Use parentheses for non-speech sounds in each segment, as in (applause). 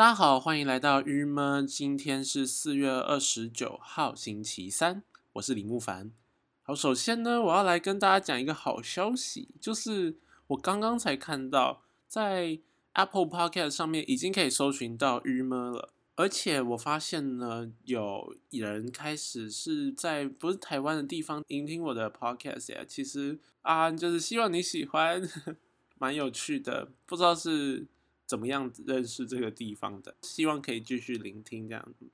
大家好，欢迎来到郁闷。今天是四月二十九号，星期三，我是李木凡。好，首先呢，我要来跟大家讲一个好消息，就是我刚刚才看到，在 Apple Podcast 上面已经可以搜寻到郁闷了。而且我发现呢，有人开始是在不是台湾的地方聆听我的 podcast 呀。其实啊，就是希望你喜欢，(laughs) 蛮有趣的。不知道是怎么样子认识这个地方的，希望可以继续聆听这样子。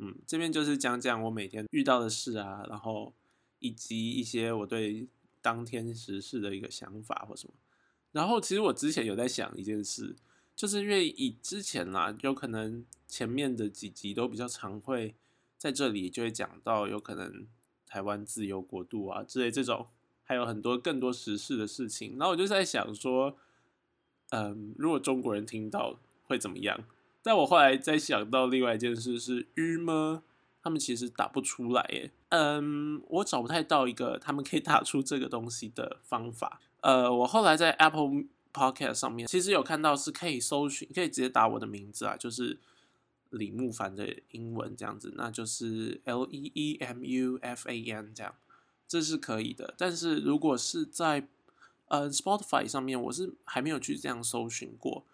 嗯，这边就是讲讲我每天遇到的事啊，然后以及一些我对当天时事的一个想法或什么。然后其实我之前有在想一件事。就是因为以之前啦，有可能前面的几集都比较常会在这里就会讲到有可能台湾自由国度啊之类这种，还有很多更多时事的事情。然后我就在想说，嗯，如果中国人听到会怎么样？但我后来在想到另外一件事是，郁吗？他们其实打不出来耶。嗯，我找不太到一个他们可以打出这个东西的方法。呃，我后来在 Apple。Podcast 上面其实有看到是可以搜寻，可以直接打我的名字啊，就是李慕凡的英文这样子，那就是 L E E M U F A N 这样，这是可以的。但是如果是在呃 Spotify 上面，我是还没有去这样搜寻过。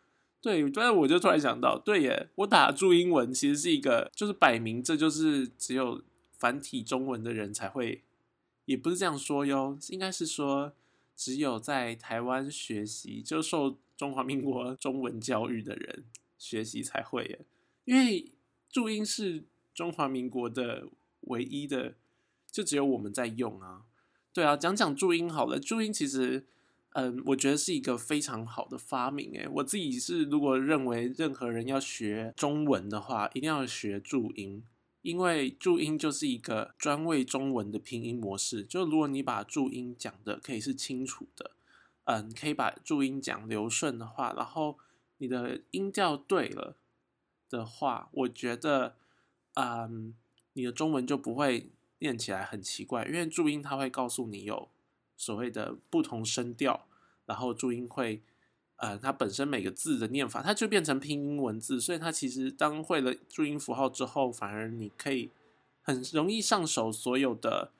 对，但是我就突然想到，对耶，我打注英文其实是一个，就是摆明这就是只有繁体中文的人才会，也不是这样说哟，应该是说。只有在台湾学习，就受中华民国中文教育的人学习才会耶，因为注音是中华民国的唯一的，就只有我们在用啊。对啊，讲讲注音好了。注音其实，嗯，我觉得是一个非常好的发明诶。我自己是如果认为任何人要学中文的话，一定要学注音。因为注音就是一个专为中文的拼音模式，就如果你把注音讲的可以是清楚的，嗯，可以把注音讲流顺的话，然后你的音调对了的话，我觉得，嗯，你的中文就不会念起来很奇怪，因为注音它会告诉你有所谓的不同声调，然后注音会。呃，它本身每个字的念法，它就变成拼音文字，所以它其实当会了注音符号之后，反而你可以很容易上手所有的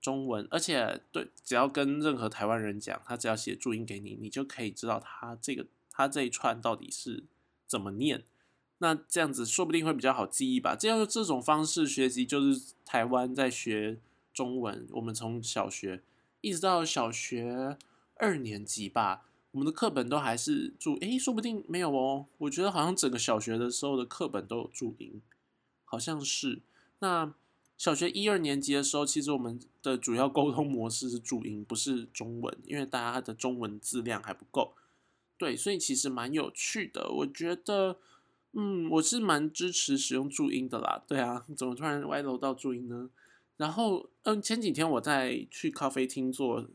中文，而且对，只要跟任何台湾人讲，他只要写注音给你，你就可以知道他这个他这一串到底是怎么念。那这样子说不定会比较好记忆吧。这样这种方式学习，就是台湾在学中文，我们从小学一直到小学二年级吧。我们的课本都还是注，诶，说不定没有哦。我觉得好像整个小学的时候的课本都有注音，好像是。那小学一二年级的时候，其实我们的主要沟通模式是注音，不是中文，因为大家的中文字量还不够。对，所以其实蛮有趣的。我觉得，嗯，我是蛮支持使用注音的啦。对啊，怎么突然歪楼到注音呢？然后，嗯，前几天我在去咖啡厅做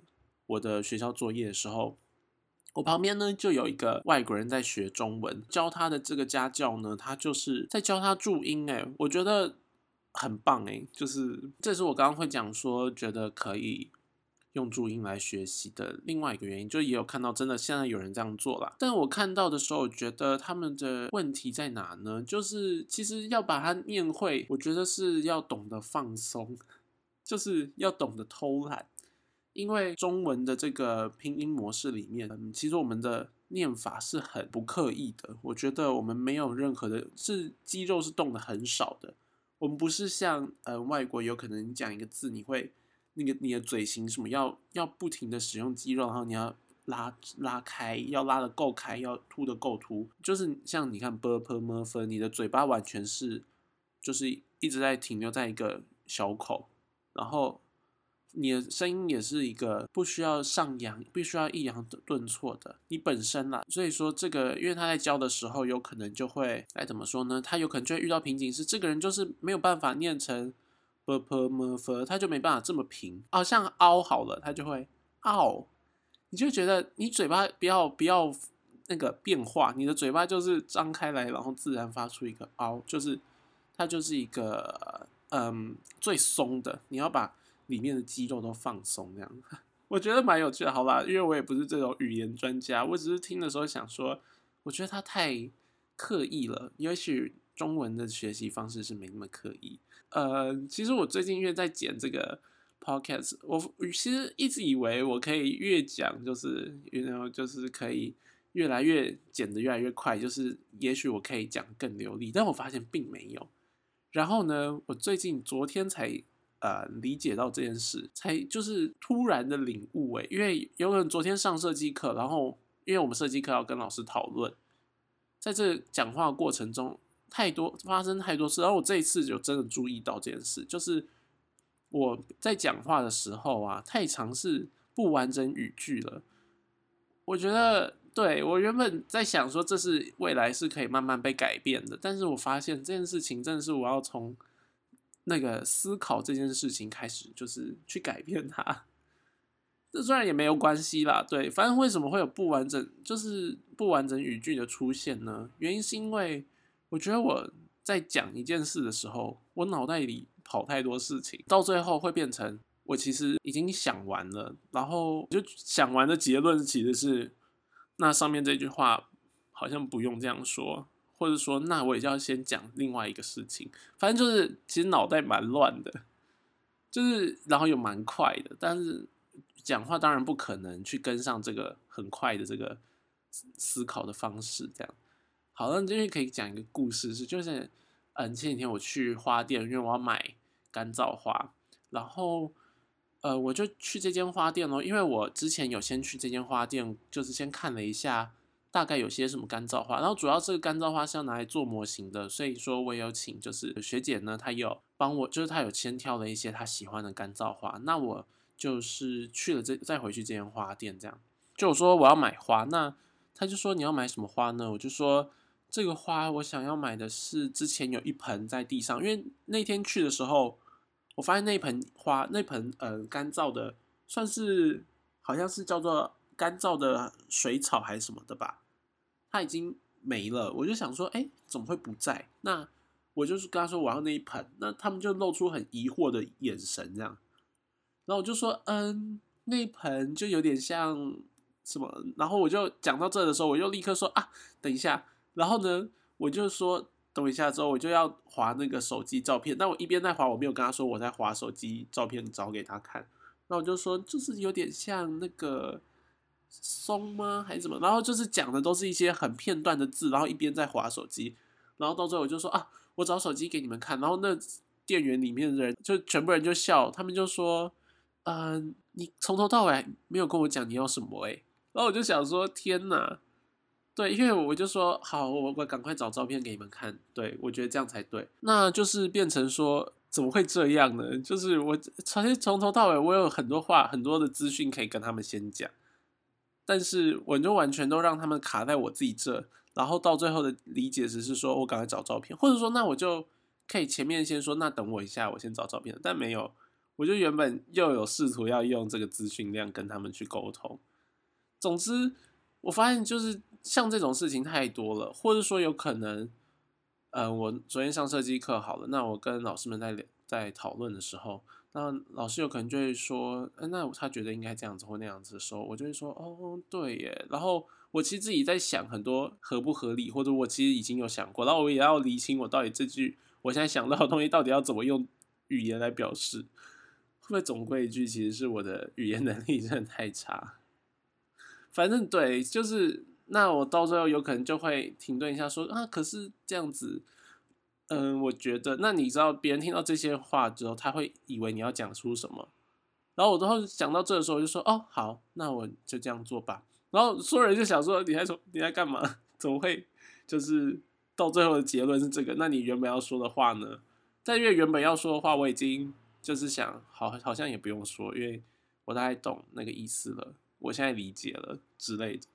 我的学校作业的时候。我旁边呢就有一个外国人在学中文，教他的这个家教呢，他就是在教他注音，哎，我觉得很棒，哎，就是这是我刚刚会讲说觉得可以用注音来学习的另外一个原因，就也有看到真的现在有人这样做了，但我看到的时候，觉得他们的问题在哪呢？就是其实要把它念会，我觉得是要懂得放松，就是要懂得偷懒。因为中文的这个拼音模式里面，嗯，其实我们的念法是很不刻意的。我觉得我们没有任何的，是肌肉是动的很少的。我们不是像呃外国有可能你讲一个字，你会那个你的嘴型什么要要不停的使用肌肉，然后你要拉拉开，要拉的够开，要凸的够凸。就是像你看 Burp m f，你的嘴巴完全是就是一直在停留在一个小口，然后。你的声音也是一个不需要上扬，必须要抑扬顿挫的。你本身啦，所以说这个，因为他在教的时候，有可能就会该怎么说呢？他有可能就会遇到瓶颈，是这个人就是没有办法念成 b p m f，他就没办法这么平。哦，像凹好了，他就会凹，你就觉得你嘴巴不要不要那个变化，你的嘴巴就是张开来，然后自然发出一个凹，就是它就是一个嗯最松的，你要把。里面的肌肉都放松，这样 (laughs) 我觉得蛮有趣的，好吧？因为我也不是这种语言专家，我只是听的时候想说，我觉得他太刻意了，也许中文的学习方式是没那么刻意。呃，其实我最近因为在剪这个 podcast，我其实一直以为我可以越讲就是 you know，就是可以越来越剪得越来越快，就是也许我可以讲更流利，但我发现并没有。然后呢，我最近昨天才呃理解到这件事，才就是突然的领悟诶，因为有人昨天上设计课，然后因为我们设计课要跟老师讨论，在这讲话过程中。太多发生太多事，然后我这一次就真的注意到这件事，就是我在讲话的时候啊，太尝试不完整语句了。我觉得，对我原本在想说，这是未来是可以慢慢被改变的，但是我发现这件事情真的是我要从那个思考这件事情开始，就是去改变它。这虽然也没有关系啦，对，反正为什么会有不完整，就是不完整语句的出现呢？原因是因为。我觉得我在讲一件事的时候，我脑袋里跑太多事情，到最后会变成我其实已经想完了，然后就想完的结论其实是，那上面这句话好像不用这样说，或者说那我也要先讲另外一个事情，反正就是其实脑袋蛮乱的，就是然后又蛮快的，但是讲话当然不可能去跟上这个很快的这个思考的方式，这样。好，那这边可以讲一个故事，是就是，嗯，前几天我去花店，因为我要买干燥花，然后，呃，我就去这间花店咯，因为我之前有先去这间花店，就是先看了一下大概有些什么干燥花，然后主要这个干燥花是要拿来做模型的，所以说我有请就是学姐呢，她有帮我，就是她有先挑了一些她喜欢的干燥花，那我就是去了这再回去这间花店，这样就我说我要买花，那他就说你要买什么花呢？我就说。这个花我想要买的是之前有一盆在地上，因为那天去的时候，我发现那盆花那盆呃干燥的，算是好像是叫做干燥的水草还是什么的吧，它已经没了。我就想说，哎，怎么会不在？那我就是跟他说我要那一盆，那他们就露出很疑惑的眼神，这样。然后我就说，嗯，那一盆就有点像什么？然后我就讲到这的时候，我又立刻说啊，等一下。然后呢，我就说等一下之后我就要划那个手机照片。那我一边在划，我没有跟他说我在划手机照片找给他看。那我就说就是有点像那个松吗，还是什么？然后就是讲的都是一些很片段的字，然后一边在划手机。然后到最后我就说啊，我找手机给你们看。然后那店员里面的人就全部人就笑，他们就说，嗯，你从头到尾没有跟我讲你要什么诶。然后我就想说，天哪！对，因为我就说好，我我赶快找照片给你们看。对我觉得这样才对。那就是变成说，怎么会这样呢？就是我从从头到尾，我有很多话、很多的资讯可以跟他们先讲，但是我就完全都让他们卡在我自己这，然后到最后的理解只是说我赶快找照片，或者说那我就可以前面先说，那等我一下，我先找照片。但没有，我就原本又有试图要用这个资讯量跟他们去沟通。总之，我发现就是。像这种事情太多了，或者说有可能，呃，我昨天上设计课好了，那我跟老师们在在讨论的时候，那老师有可能就会说，呃，那他觉得应该这样子或那样子的时候，我就会说，哦，对耶。然后我其实自己在想很多合不合理，或者我其实已经有想过，然后我也要理清我到底这句我现在想到的东西到底要怎么用语言来表示，会不会总归一句，其实是我的语言能力真的太差。反正对，就是。那我到最后有可能就会停顿一下，说啊，可是这样子，嗯，我觉得，那你知道别人听到这些话之后，他会以为你要讲出什么？然后我都讲到这的时候，我就说，哦，好，那我就这样做吧。然后所有人就想说，你在说你在干嘛？(laughs) 怎么会就是到最后的结论是这个？那你原本要说的话呢？但因为原本要说的话，我已经就是想，好，好像也不用说，因为我大概懂那个意思了，我现在理解了之类的。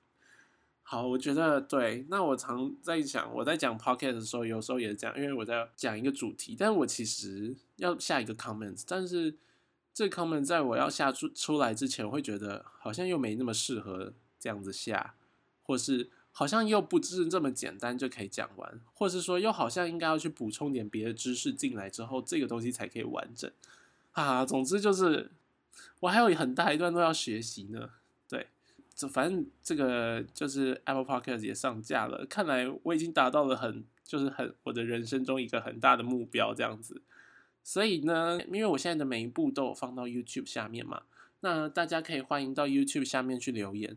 好，我觉得对。那我常在想，我在讲 podcast 的时候，有时候也是这样，因为我在讲一个主题，但我其实要下一个 comment，但是这 comment 在我要下出出来之前，我会觉得好像又没那么适合这样子下，或是好像又不是这么简单就可以讲完，或是说又好像应该要去补充点别的知识进来之后，这个东西才可以完整啊。总之就是我还有很大一段都要学习呢。这反正这个就是 Apple Podcast 也上架了，看来我已经达到了很就是很我的人生中一个很大的目标这样子。所以呢，因为我现在的每一步都有放到 YouTube 下面嘛，那大家可以欢迎到 YouTube 下面去留言。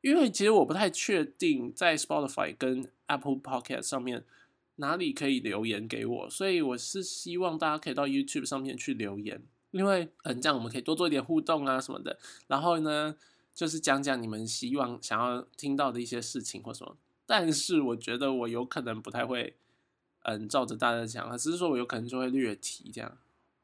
因为其实我不太确定在 Spotify 跟 Apple Podcast 上面哪里可以留言给我，所以我是希望大家可以到 YouTube 上面去留言，因为嗯，这样我们可以多做一点互动啊什么的。然后呢，就是讲讲你们希望想要听到的一些事情或什么。但是我觉得我有可能不太会嗯照着大家讲，只是说我有可能就会略提这样，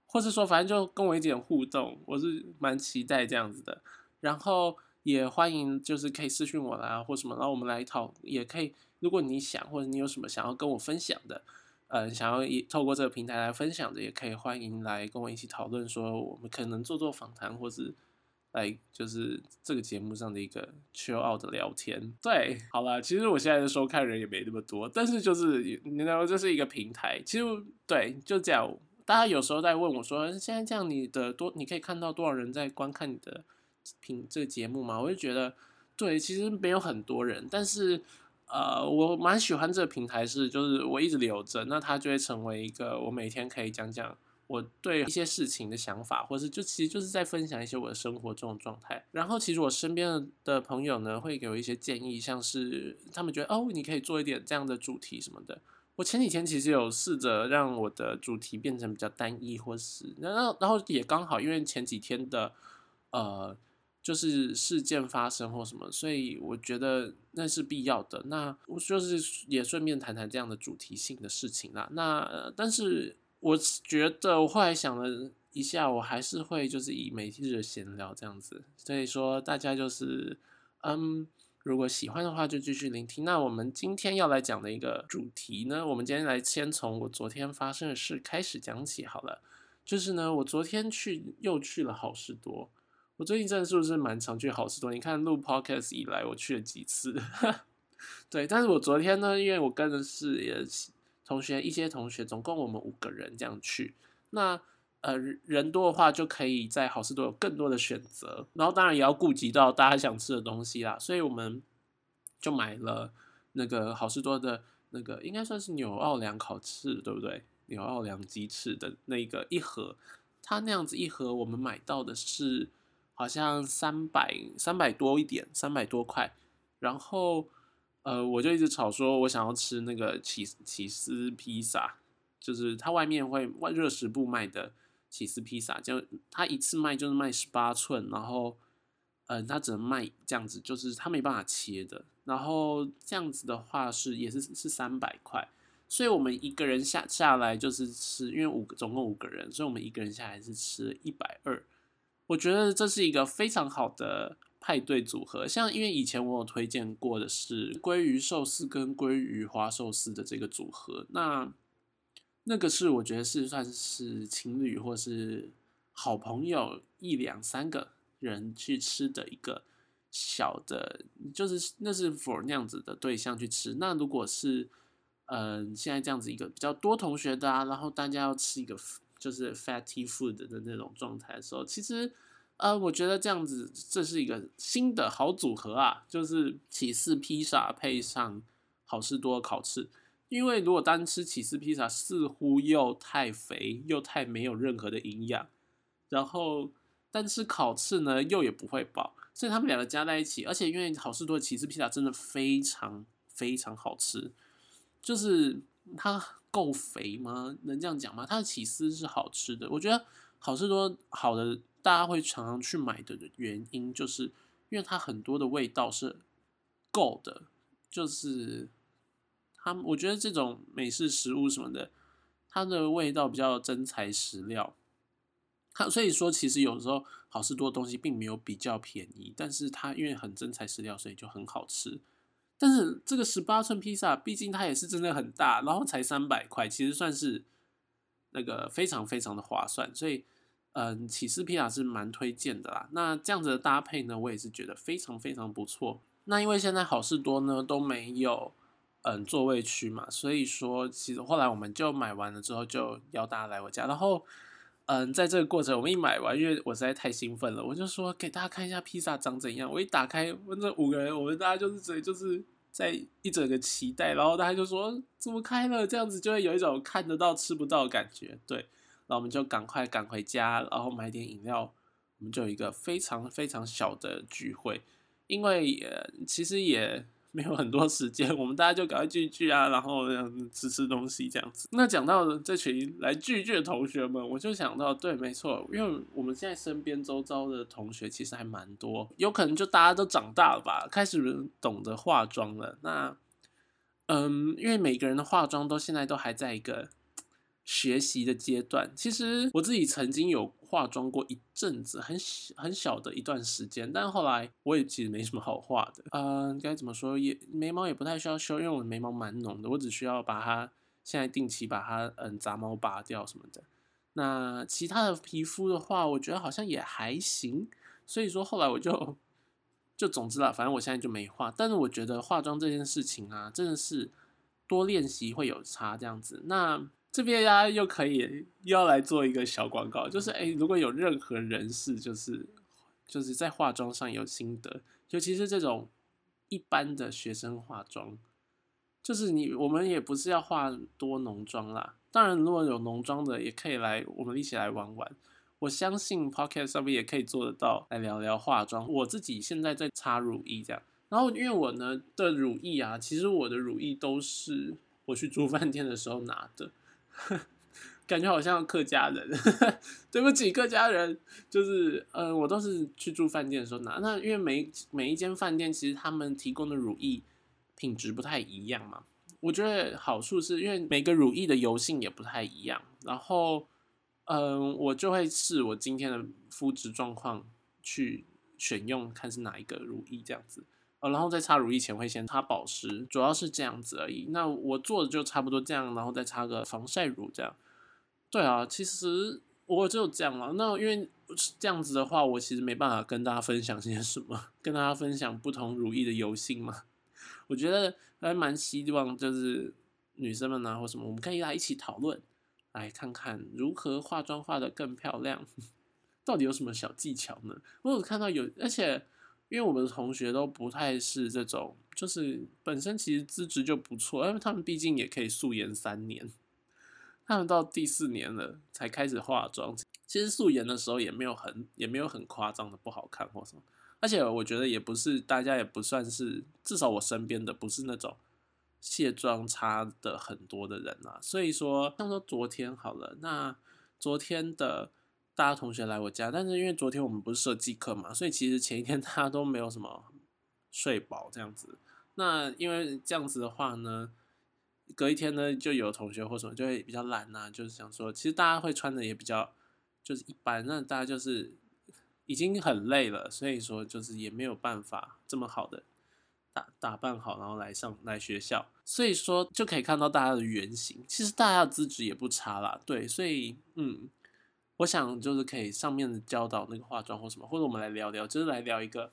或是说反正就跟我一点互动，我是蛮期待这样子的。然后。也欢迎，就是可以私信我啦，或什么，然后我们来讨，也可以。如果你想，或者你有什么想要跟我分享的，嗯，想要一透过这个平台来分享的，也可以欢迎来跟我一起讨论，说我们可能做做访谈，或是来就是这个节目上的一个 chill out 的聊天。对，好了，其实我现在的收看人也没那么多，但是就是你知道这是一个平台，其实对，就这样。大家有时候在问我说，现在这样你的多，你可以看到多少人在观看你的。评这个节目吗，我就觉得对，其实没有很多人，但是呃，我蛮喜欢这个平台，是就是我一直留着，那它就会成为一个我每天可以讲讲我对一些事情的想法，或是就其实就是在分享一些我的生活这种状态。然后其实我身边的朋友呢，会给我一些建议，像是他们觉得哦，你可以做一点这样的主题什么的。我前几天其实有试着让我的主题变成比较单一，或是然后然后也刚好因为前几天的呃。就是事件发生或什么，所以我觉得那是必要的。那我就是也顺便谈谈这样的主题性的事情啦。那但是我觉得我后来想了一下，我还是会就是以每日的闲聊这样子。所以说大家就是嗯，如果喜欢的话就继续聆听。那我们今天要来讲的一个主题呢，我们今天来先从我昨天发生的事开始讲起好了。就是呢，我昨天去又去了好事多。我最近真的是不是蛮常去好事多？你看录 podcast 以来，我去了几次？(laughs) 对，但是我昨天呢，因为我跟的是也同学一些同学，总共我们五个人这样去。那呃人多的话，就可以在好事多有更多的选择，然后当然也要顾及到大家想吃的东西啦。所以我们就买了那个好事多的那个，应该算是纽奥良烤翅，对不对？纽奥良鸡翅的那个一盒，它那样子一盒，我们买到的是。好像三百三百多一点，三百多块。然后，呃，我就一直吵说，我想要吃那个起起司披萨，就是它外面会外热食部卖的起司披萨，就它一次卖就是卖十八寸，然后，嗯，它只能卖这样子，就是它没办法切的。然后这样子的话是也是是三百块，所以我们一个人下下来就是吃，因为五个总共五个人，所以我们一个人下来是吃一百二。我觉得这是一个非常好的派对组合，像因为以前我有推荐过的是鲑鱼寿司跟鲑鱼花寿司的这个组合，那那个是我觉得是算是情侣或是好朋友一两三个人去吃的一个小的，就是那是 for 那样子的对象去吃。那如果是嗯现在这样子一个比较多同学的啊，然后大家要吃一个。就是 fatty food 的那种状态的时候，其实，呃，我觉得这样子这是一个新的好组合啊，就是起司披萨配上好事多烤翅。因为如果单吃起司披萨，似乎又太肥又太没有任何的营养，然后单吃烤翅呢又也不会饱，所以他们两个加在一起，而且因为好事多起司披萨真的非常非常好吃，就是它。够肥吗？能这样讲吗？它的起司是好吃的，我觉得好事多好的，大家会常常去买的原因，就是因为它很多的味道是够的，就是它，我觉得这种美式食物什么的，它的味道比较真材实料。它所以说，其实有时候好吃多的东西并没有比较便宜，但是它因为很真材实料，所以就很好吃。但是这个十八寸披萨，毕竟它也是真的很大，然后才三百块，其实算是那个非常非常的划算，所以嗯，起司披萨是蛮推荐的啦。那这样子的搭配呢，我也是觉得非常非常不错。那因为现在好事多呢都没有嗯座位区嘛，所以说其实后来我们就买完了之后就邀大家来我家，然后嗯，在这个过程，我们一买完，因为我实在太兴奋了，我就说给大家看一下披萨长怎样。我一打开，问这五个人，我们大家就是嘴就是在一整个期待，然后大家就说怎么开了？这样子就会有一种看得到吃不到的感觉。对，然后我们就赶快赶回家，然后买点饮料，我们就有一个非常非常小的聚会，因为也，其实也。没有很多时间，我们大家就赶快聚聚啊，然后吃吃东西这样子。那讲到这群来聚聚的同学们，我就想到，对，没错，因为我们现在身边周遭的同学其实还蛮多，有可能就大家都长大了吧，开始懂得化妆了。那，嗯，因为每个人的化妆都现在都还在一个。学习的阶段，其实我自己曾经有化妆过一阵子，很小很小的一段时间，但后来我也其实没什么好画的，嗯，该怎么说，也眉毛也不太需要修，因为我的眉毛蛮浓的，我只需要把它现在定期把它嗯杂毛拔掉什么的。那其他的皮肤的话，我觉得好像也还行，所以说后来我就就总之啦，反正我现在就没画。但是我觉得化妆这件事情啊，真的是多练习会有差这样子。那这边呀，又可以又要来做一个小广告，就是哎，如果有任何人士，就是就是在化妆上有心得，尤其是这种一般的学生化妆，就是你我们也不是要化多浓妆啦。当然，如果有浓妆的，也可以来我们一起来玩玩。我相信 Pocket 上面也可以做得到，来聊聊化妆。我自己现在在擦乳液这样，然后因为我呢的乳液啊，其实我的乳液都是我去 (laughs) 住饭店的时候拿的。感觉好像客家人，(laughs) 对不起，客家人就是，呃，我都是去住饭店的时候拿。那因为每每一间饭店其实他们提供的乳液品质不太一样嘛。我觉得好处是因为每个乳液的油性也不太一样，然后，嗯，我就会试我今天的肤质状况去选用，看是哪一个乳液这样子。然后在擦乳液前会先擦保湿，主要是这样子而已。那我做的就差不多这样，然后再擦个防晒乳这样。对啊，其实我就这样了。那因为这样子的话，我其实没办法跟大家分享些什么，跟大家分享不同乳液的油性嘛。我觉得还蛮希望就是女生们啊或什么，我们可以来一起讨论，来看看如何化妆化的更漂亮，(laughs) 到底有什么小技巧呢？我有看到有，而且。因为我们的同学都不太是这种，就是本身其实资质就不错，因为他们毕竟也可以素颜三年，他们到第四年了才开始化妆。其实素颜的时候也没有很也没有很夸张的不好看或什么，而且我觉得也不是大家也不算是，至少我身边的不是那种卸妆差的很多的人啊。所以说，像说昨天好了，那昨天的。大家同学来我家，但是因为昨天我们不是设计课嘛，所以其实前一天 (laughs) 大家都没有什么睡饱这样子。那因为这样子的话呢，隔一天呢就有同学或什么就会比较懒呐，就是想说，其实大家会穿的也比较就是一般，那大家就是已经很累了，所以说就是也没有办法这么好的打打扮好，然后来上来学校，所以说就可以看到大家的原型。其实大家的资质也不差啦，对，所以嗯。我想就是可以上面的教导那个化妆或什么，或者我们来聊聊，就是来聊一个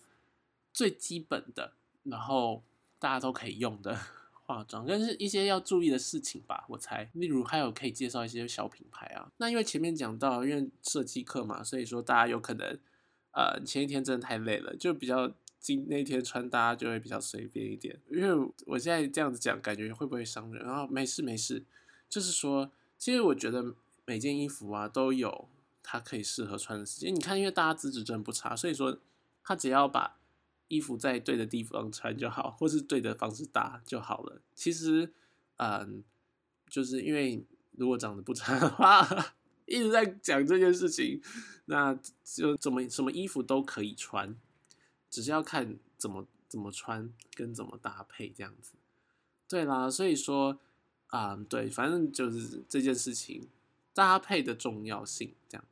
最基本的，然后大家都可以用的 (laughs) 化妆，但是一些要注意的事情吧。我猜，例如还有可以介绍一些小品牌啊。那因为前面讲到，因为设计课嘛，所以说大家有可能呃前一天真的太累了，就比较今那天穿搭就会比较随便一点。因为我现在这样子讲，感觉会不会伤人？然后没事没事，就是说，其实我觉得。每件衣服啊都有它可以适合穿的时间。你看，因为大家资质真不差，所以说他只要把衣服在对的地方穿就好，或是对的方式搭就好了。其实，嗯，就是因为如果长得不差的话，(laughs) 一直在讲这件事情，那就怎么什么衣服都可以穿，只是要看怎么怎么穿跟怎么搭配这样子。对啦，所以说啊，对，反正就是这件事情。搭配的重要性，这样，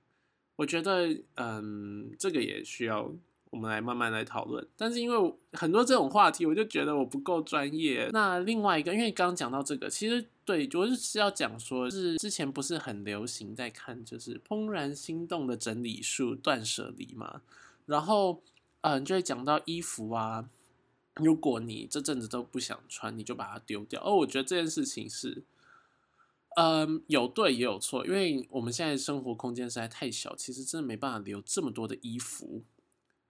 我觉得，嗯，这个也需要我们来慢慢来讨论。但是因为很多这种话题，我就觉得我不够专业。那另外一个，因为刚刚讲到这个，其实对，我是要讲说，是之前不是很流行在看，就是《怦然心动的整理术断舍离嘛。然后，嗯，就会讲到衣服啊，如果你这阵子都不想穿，你就把它丢掉。哦，我觉得这件事情是。嗯，有对也有错，因为我们现在生活空间实在太小，其实真的没办法留这么多的衣服。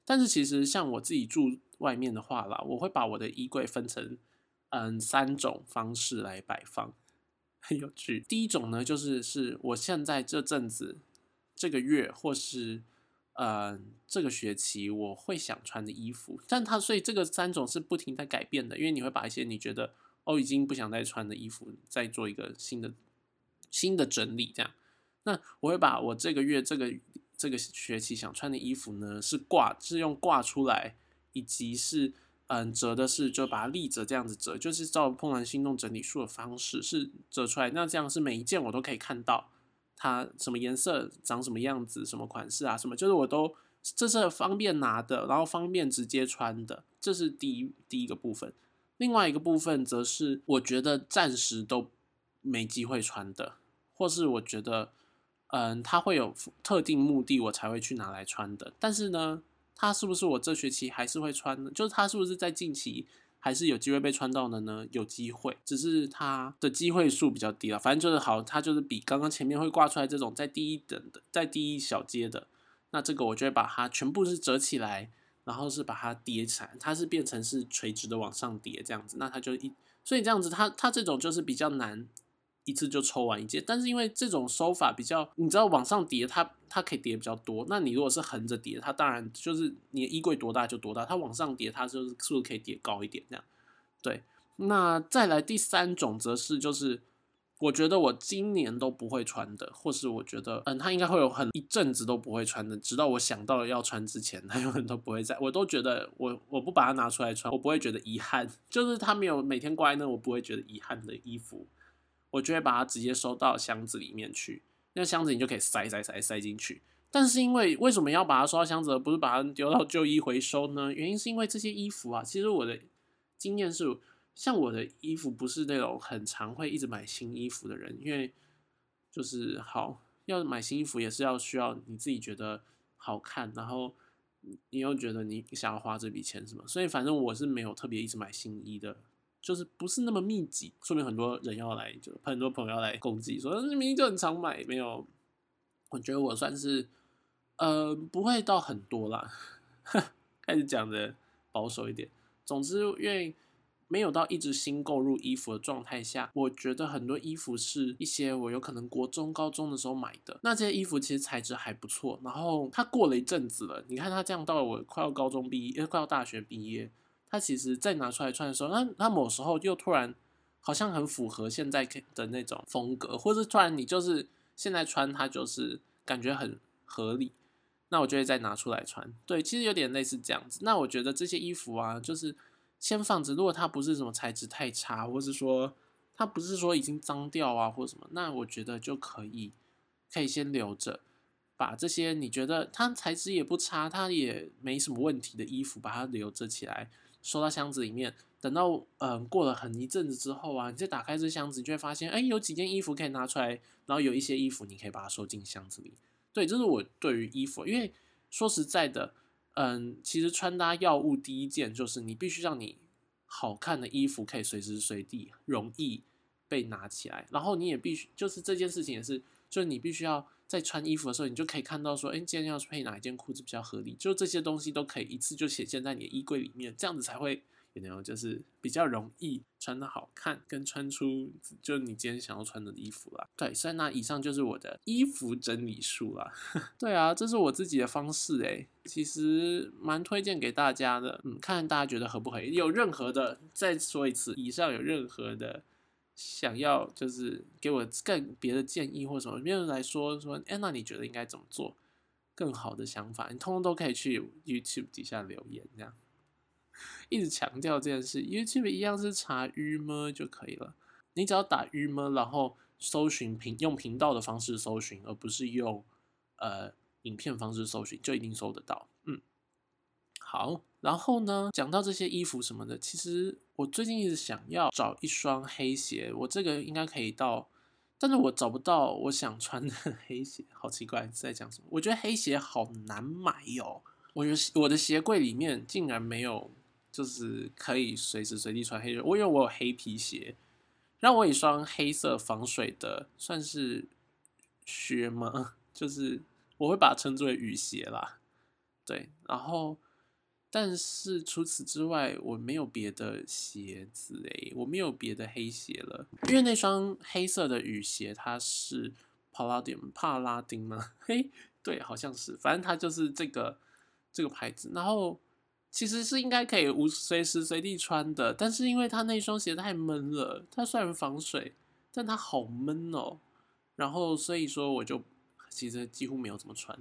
但是其实像我自己住外面的话啦，我会把我的衣柜分成嗯三种方式来摆放，很有趣。第一种呢，就是是我现在这阵子这个月或是嗯这个学期我会想穿的衣服，但它所以这个三种是不停在改变的，因为你会把一些你觉得哦已经不想再穿的衣服再做一个新的新的整理，这样。那我会把我这个月这个。这个学期想穿的衣服呢，是挂，是用挂出来，以及是嗯折的是就把它立折这样子折，就是照怦然心动整理术的方式是折出来。那这样是每一件我都可以看到它什么颜色、长什么样子、什么款式啊，什么就是我都这是方便拿的，然后方便直接穿的，这是第一第一个部分。另外一个部分则是我觉得暂时都没机会穿的，或是我觉得。嗯，它会有特定目的，我才会去拿来穿的。但是呢，它是不是我这学期还是会穿呢？就是它是不是在近期还是有机会被穿到的呢？有机会，只是它的机会数比较低了。反正就是好，它就是比刚刚前面会挂出来这种在第一等的，在第一小阶的。那这个我就会把它全部是折起来，然后是把它叠起来，它是变成是垂直的往上叠这样子。那它就一，所以这样子它它这种就是比较难。一次就抽完一件，但是因为这种收法比较，你知道往上叠，它它可以叠比较多。那你如果是横着叠，它当然就是你衣柜多大就多大。它往上叠，它就是是不是可以叠高一点这样？对。那再来第三种，则是就是我觉得我今年都不会穿的，或是我觉得嗯，它应该会有很一阵子都不会穿的，直到我想到了要穿之前，(laughs) 它永远都不会在。我都觉得我我不把它拿出来穿，我不会觉得遗憾，(laughs) 就是它没有每天挂在那，我不会觉得遗憾的衣服。我就会把它直接收到箱子里面去，那箱子你就可以塞塞塞塞进去。但是因为为什么要把它收到箱子，而不是把它丢到旧衣回收呢？原因是因为这些衣服啊，其实我的经验是，像我的衣服不是那种很常会一直买新衣服的人，因为就是好要买新衣服也是要需要你自己觉得好看，然后你又觉得你想要花这笔钱什么，所以反正我是没有特别一直买新衣的。就是不是那么密集，说明很多人要来，就很多朋友要来攻击，说明明就很常买，没有。我觉得我算是，呃，不会到很多啦，(laughs) 开始讲的保守一点。总之，因为没有到一直新购入衣服的状态下，我觉得很多衣服是一些我有可能国中、高中的时候买的，那这些衣服其实材质还不错。然后它过了一阵子了，你看它这样到了我快要高中毕业，快要大学毕业。它其实再拿出来穿的时候，那它某时候又突然好像很符合现在的那种风格，或者突然你就是现在穿它就是感觉很合理，那我就会再拿出来穿。对，其实有点类似这样子。那我觉得这些衣服啊，就是先放着，如果它不是什么材质太差，或是说它不是说已经脏掉啊或什么，那我觉得就可以可以先留着，把这些你觉得它材质也不差，它也没什么问题的衣服，把它留着起来。收到箱子里面，等到嗯过了很一阵子之后啊，你再打开这箱子，你就会发现，哎，有几件衣服可以拿出来，然后有一些衣服你可以把它收进箱子里。对，这是我对于衣服，因为说实在的，嗯，其实穿搭要务第一件就是你必须让你好看的衣服可以随时随地容易被拿起来，然后你也必须就是这件事情也是，就是你必须要。在穿衣服的时候，你就可以看到说，哎，今天要配哪一件裤子比较合理？就这些东西都可以一次就显现在你的衣柜里面，这样子才会有那种就是比较容易穿的好看，跟穿出就你今天想要穿的衣服啦。对，所以那以上就是我的衣服整理术啦。(laughs) 对啊，这是我自己的方式诶，其实蛮推荐给大家的。嗯，看大家觉得合不合？有任何的，再说一次，以上有任何的。想要就是给我更别的建议或什么，别人来说说，哎，那你觉得应该怎么做？更好的想法，你通通都可以去 YouTube 底下留言，这样一直强调这件事。YouTube 一样是查“郁么”就可以了，你只要打“郁么”，然后搜寻频用频道的方式搜寻，而不是用呃影片方式搜寻，就一定搜得到。嗯，好。然后呢，讲到这些衣服什么的，其实我最近一直想要找一双黑鞋，我这个应该可以到，但是我找不到我想穿的 (laughs) 黑鞋，好奇怪，在讲什么？我觉得黑鞋好难买哟，我觉得我的鞋柜里面竟然没有，就是可以随时随地穿黑鞋。我以为我有黑皮鞋，让我一双黑色防水的，算是靴吗？(laughs) 就是我会把它称之为雨鞋啦。对，然后但是除此之外，我没有别的鞋子诶，我没有别的黑鞋了，因为那双黑色的雨鞋它是帕拉丁帕拉丁吗？(laughs) 嘿，对，好像是，反正它就是这个这个牌子，然后。其实是应该可以无随时随地穿的，但是因为它那双鞋太闷了，它虽然防水，但它好闷哦。然后所以说我就其实几乎没有怎么穿。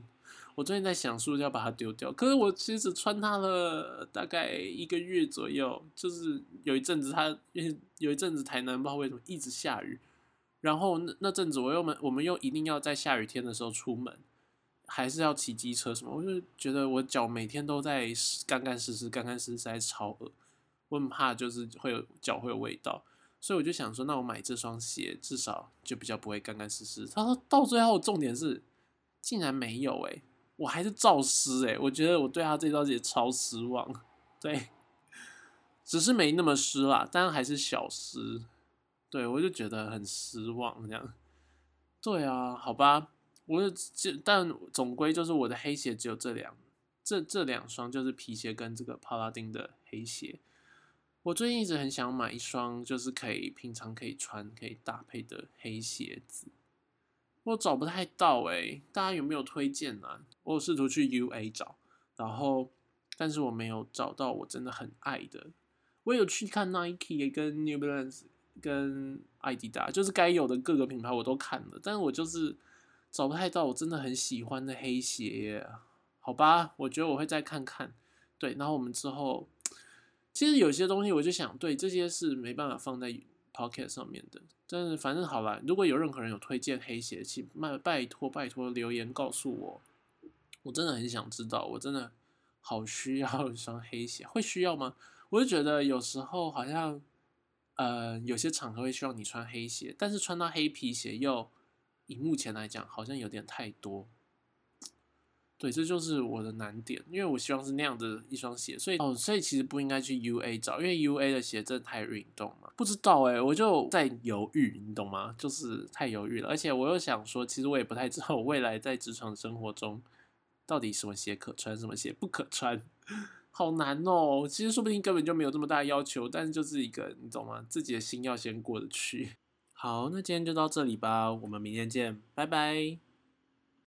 我最近在想是不是要把它丢掉，可是我其实穿它了大概一个月左右，就是有一阵子它有一阵子台南不知道为什么一直下雨，然后那那阵子我又们我们又一定要在下雨天的时候出门。还是要骑机车什么，我就觉得我脚每天都在干干湿湿，干干湿湿，实在超恶。我很怕就是会有脚会有味道，所以我就想说，那我买这双鞋至少就比较不会干干湿湿。他说到最后重点是竟然没有诶，我还是照湿诶，我觉得我对他这双鞋超失望。对，只是没那么湿啦，但还是小湿。对我就觉得很失望这样。对啊，好吧。我就但总归就是我的黑鞋只有这两这这两双，就是皮鞋跟这个帕拉丁的黑鞋。我最近一直很想买一双，就是可以平常可以穿、可以搭配的黑鞋子。我找不太到哎，大家有没有推荐呢？我试图去 U A 找，然后但是我没有找到我真的很爱的。我有去看 Nike 跟 New Balance 跟艾迪达，就是该有的各个品牌我都看了，但是我就是。找不太到我真的很喜欢的黑鞋，好吧，我觉得我会再看看。对，然后我们之后，其实有些东西我就想，对这些是没办法放在 Pocket 上面的。但是反正好了，如果有任何人有推荐黑鞋，请拜拜托拜托留言告诉我，我真的很想知道，我真的好需要一双黑鞋，会需要吗？我就觉得有时候好像，呃，有些场合会需要你穿黑鞋，但是穿到黑皮鞋又。以目前来讲，好像有点太多。对，这就是我的难点，因为我希望是那样的一双鞋，所以哦，所以其实不应该去 U A 找，因为 U A 的鞋真的太运动嘛。不知道哎，我就在犹豫，你懂吗？就是太犹豫了，而且我又想说，其实我也不太知道我未来在职场生活中到底什么鞋可穿，什么鞋不可穿，好难哦。其实说不定根本就没有这么大要求，但是就是一个，你懂吗？自己的心要先过得去。好，那今天就到这里吧，我们明天见，拜拜。